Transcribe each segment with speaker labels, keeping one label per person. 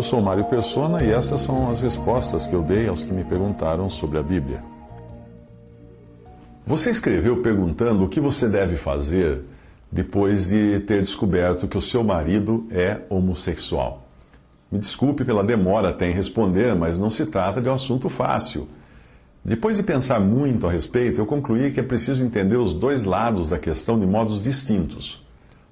Speaker 1: Eu sou Mário Persona e essas são as respostas que eu dei aos que me perguntaram sobre a Bíblia. Você escreveu perguntando o que você deve fazer depois de ter descoberto que o seu marido é homossexual. Me desculpe pela demora até em responder, mas não se trata de um assunto fácil. Depois de pensar muito a respeito, eu concluí que é preciso entender os dois lados da questão de modos distintos.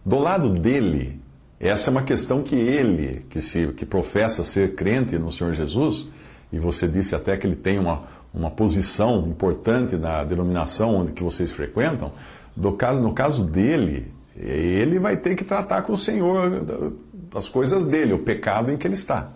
Speaker 1: Do lado dele, essa é uma questão que ele, que, se, que professa ser crente no Senhor Jesus, e você disse até que ele tem uma, uma posição importante na denominação onde que vocês frequentam, do caso, no caso dele, ele vai ter que tratar com o Senhor das coisas dele, o pecado em que ele está.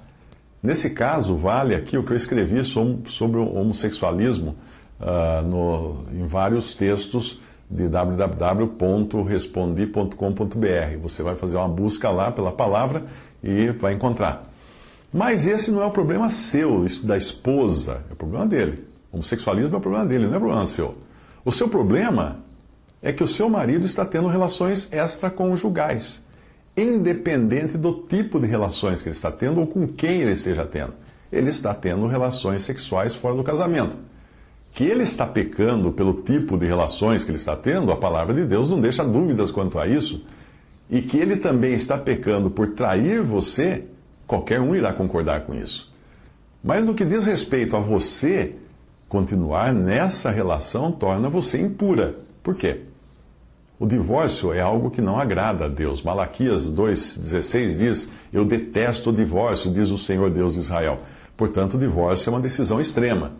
Speaker 1: Nesse caso, vale aqui o que eu escrevi sobre o homossexualismo uh, no, em vários textos de www.respondi.com.br. Você vai fazer uma busca lá pela palavra e vai encontrar. Mas esse não é o problema seu, da esposa, é o problema dele. O homossexualismo é o problema dele, não é o problema seu. O seu problema é que o seu marido está tendo relações extraconjugais, independente do tipo de relações que ele está tendo ou com quem ele esteja tendo. Ele está tendo relações sexuais fora do casamento. Que ele está pecando pelo tipo de relações que ele está tendo, a palavra de Deus não deixa dúvidas quanto a isso. E que ele também está pecando por trair você, qualquer um irá concordar com isso. Mas no que diz respeito a você, continuar nessa relação torna você impura. Por quê? O divórcio é algo que não agrada a Deus. Malaquias 2,16 diz: Eu detesto o divórcio, diz o Senhor Deus de Israel. Portanto, o divórcio é uma decisão extrema.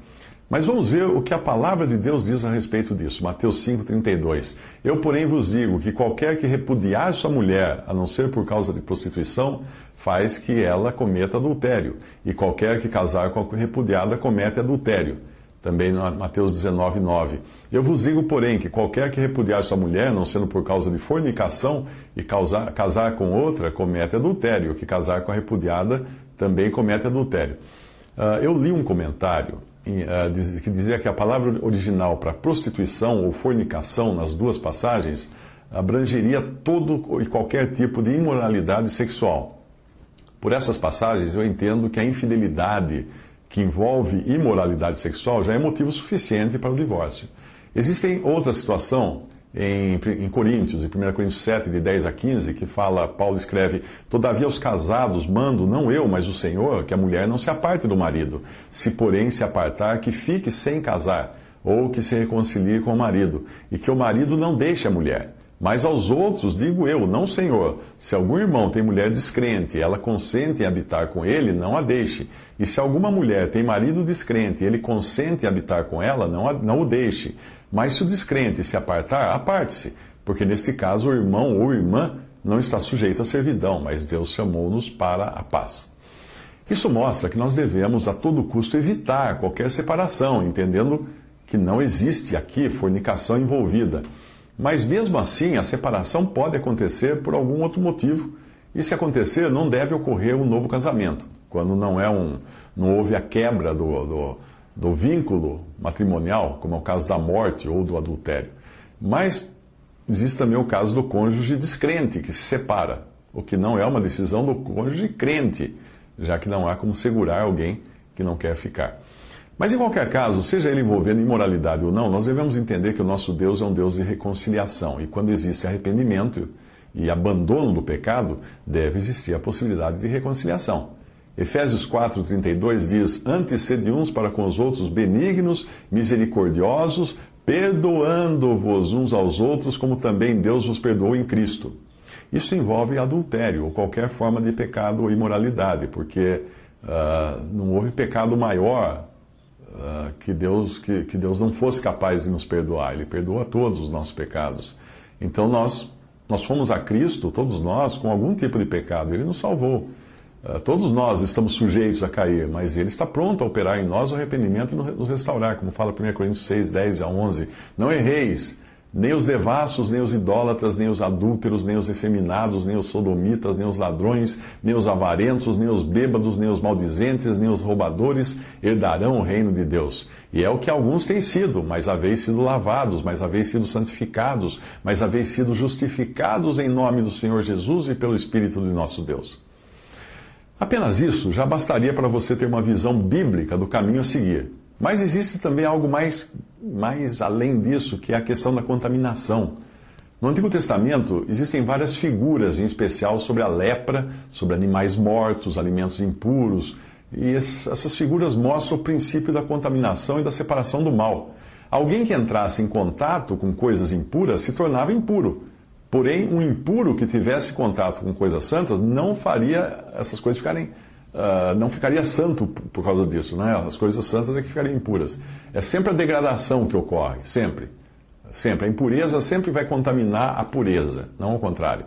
Speaker 1: Mas vamos ver o que a palavra de Deus diz a respeito disso. Mateus 5,32. Eu, porém, vos digo que qualquer que repudiar sua mulher, a não ser por causa de prostituição, faz que ela cometa adultério. E qualquer que casar com a repudiada comete adultério também Mateus 19, 9. Eu vos digo, porém, que qualquer que repudiar sua mulher, não sendo por causa de fornicação, e causar, casar com outra, comete adultério. Que casar com a repudiada também comete adultério. Uh, eu li um comentário que dizia que a palavra original para prostituição ou fornicação nas duas passagens abrangeria todo e qualquer tipo de imoralidade sexual. Por essas passagens, eu entendo que a infidelidade que envolve imoralidade sexual já é motivo suficiente para o divórcio. Existem outra situação em, em Coríntios, em 1 Coríntios 7, de 10 a 15, que fala, Paulo escreve, Todavia os casados mando, não eu, mas o Senhor, que a mulher não se aparte do marido, se porém se apartar, que fique sem casar, ou que se reconcilie com o marido, e que o marido não deixe a mulher. Mas aos outros digo eu, não Senhor, se algum irmão tem mulher descrente ela consente em habitar com ele, não a deixe. E se alguma mulher tem marido descrente ele consente em habitar com ela, não, a, não o deixe. Mas se o descrente se apartar, aparte-se, porque neste caso o irmão ou irmã não está sujeito à servidão, mas Deus chamou-nos para a paz. Isso mostra que nós devemos a todo custo evitar qualquer separação, entendendo que não existe aqui fornicação envolvida. Mas mesmo assim, a separação pode acontecer por algum outro motivo. E se acontecer, não deve ocorrer um novo casamento, quando não é um, não houve a quebra do, do, do vínculo matrimonial, como é o caso da morte ou do adultério. Mas existe também o caso do cônjuge descrente, que se separa, o que não é uma decisão do cônjuge crente, já que não há como segurar alguém que não quer ficar. Mas em qualquer caso, seja ele envolvendo imoralidade ou não, nós devemos entender que o nosso Deus é um Deus de reconciliação. E quando existe arrependimento e abandono do pecado, deve existir a possibilidade de reconciliação. Efésios 4,32 diz: Antes sede uns para com os outros benignos, misericordiosos, perdoando-vos uns aos outros, como também Deus vos perdoou em Cristo. Isso envolve adultério ou qualquer forma de pecado ou imoralidade, porque uh, não houve pecado maior uh, que, Deus, que, que Deus não fosse capaz de nos perdoar. Ele perdoa todos os nossos pecados. Então nós Nós fomos a Cristo, todos nós, com algum tipo de pecado. Ele nos salvou. Uh, todos nós estamos sujeitos a cair, mas Ele está pronto a operar em nós o arrependimento e nos restaurar, como fala 1 Coríntios 6, 10 a 11. Não erreis, nem os devassos, nem os idólatras, nem os adúlteros, nem os efeminados, nem os sodomitas, nem os ladrões, nem os avarentos, nem os bêbados, nem os maldizentes, nem os roubadores herdarão o reino de Deus. E é o que alguns têm sido, mas haveis sido lavados, mas haveis sido santificados, mas haveis sido justificados em nome do Senhor Jesus e pelo Espírito de nosso Deus. Apenas isso já bastaria para você ter uma visão bíblica do caminho a seguir. Mas existe também algo mais, mais além disso, que é a questão da contaminação. No Antigo Testamento existem várias figuras, em especial sobre a lepra, sobre animais mortos, alimentos impuros, e essas figuras mostram o princípio da contaminação e da separação do mal. Alguém que entrasse em contato com coisas impuras se tornava impuro. Porém, um impuro que tivesse contato com coisas santas não faria essas coisas ficarem uh, não ficaria santo por causa disso, né? As coisas santas é que ficariam impuras. É sempre a degradação que ocorre, sempre. Sempre. A impureza sempre vai contaminar a pureza, não ao contrário.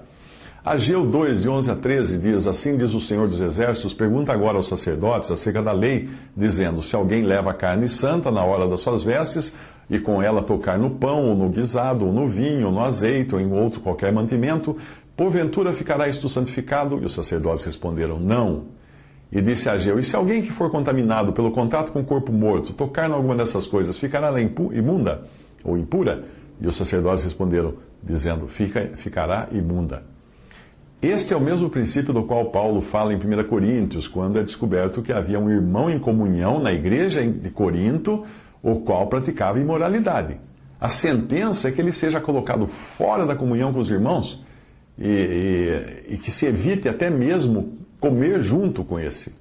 Speaker 1: Ageu 2, de 11 a 13, diz: Assim diz o Senhor dos Exércitos: Pergunta agora aos sacerdotes acerca da lei, dizendo: Se alguém leva carne santa na hora das suas vestes, e com ela tocar no pão, ou no guisado, ou no vinho, ou no azeite, ou em outro qualquer mantimento, porventura ficará isto santificado? E os sacerdotes responderam: Não. E disse a Ageu: E se alguém que for contaminado pelo contato com o corpo morto tocar em alguma dessas coisas, ficará ela imunda ou impura? E os sacerdotes responderam, dizendo: Fica, ficará imunda. Este é o mesmo princípio do qual Paulo fala em 1 Coríntios, quando é descoberto que havia um irmão em comunhão na igreja de Corinto, o qual praticava imoralidade. A sentença é que ele seja colocado fora da comunhão com os irmãos e, e, e que se evite até mesmo comer junto com esse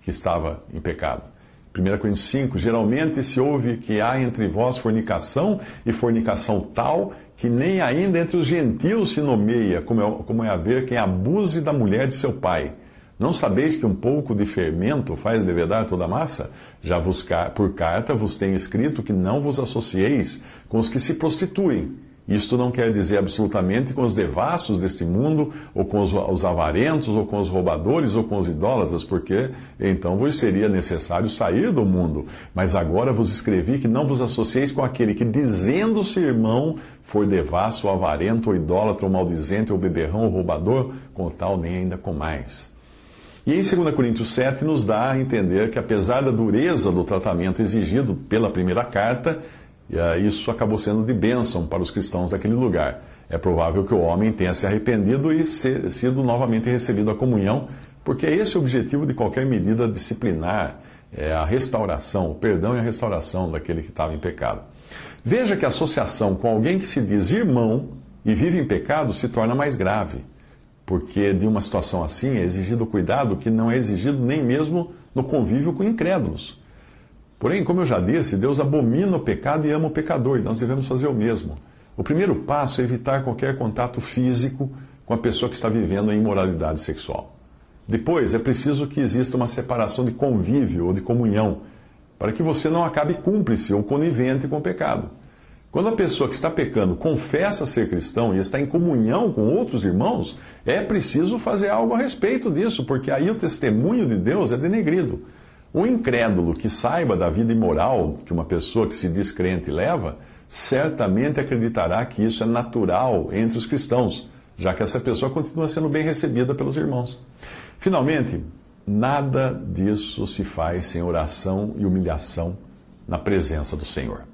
Speaker 1: que estava em pecado. 1 Coríntios 5, geralmente se ouve que há entre vós fornicação, e fornicação tal que nem ainda entre os gentios se nomeia, como é, como é haver quem abuse da mulher de seu pai. Não sabeis que um pouco de fermento faz levedar toda a massa? Já vos, por carta vos tenho escrito que não vos associeis com os que se prostituem isto não quer dizer absolutamente com os devassos deste mundo, ou com os, os, avarentos, ou com os roubadores, ou com os idólatras, porque então vos seria necessário sair do mundo. Mas agora vos escrevi que não vos associeis com aquele que, dizendo-se irmão, for devasso, avarento, ou idólatra, ou maldizente, ou beberrão, ou roubador, com tal nem ainda com mais. E em 2 Coríntios 7 nos dá a entender que, apesar da dureza do tratamento exigido pela primeira carta, isso acabou sendo de bênção para os cristãos daquele lugar. É provável que o homem tenha se arrependido e se, sido novamente recebido a comunhão, porque é esse o objetivo de qualquer medida disciplinar, é a restauração, o perdão e a restauração daquele que estava em pecado. Veja que a associação com alguém que se diz irmão e vive em pecado se torna mais grave, porque de uma situação assim é exigido cuidado que não é exigido nem mesmo no convívio com incrédulos. Porém, como eu já disse, Deus abomina o pecado e ama o pecador, e nós devemos fazer o mesmo. O primeiro passo é evitar qualquer contato físico com a pessoa que está vivendo a imoralidade sexual. Depois, é preciso que exista uma separação de convívio ou de comunhão, para que você não acabe cúmplice ou conivente com o pecado. Quando a pessoa que está pecando confessa ser cristão e está em comunhão com outros irmãos, é preciso fazer algo a respeito disso, porque aí o testemunho de Deus é denegrido. O incrédulo que saiba da vida imoral que uma pessoa que se diz crente leva, certamente acreditará que isso é natural entre os cristãos, já que essa pessoa continua sendo bem recebida pelos irmãos. Finalmente, nada disso se faz sem oração e humilhação na presença do Senhor.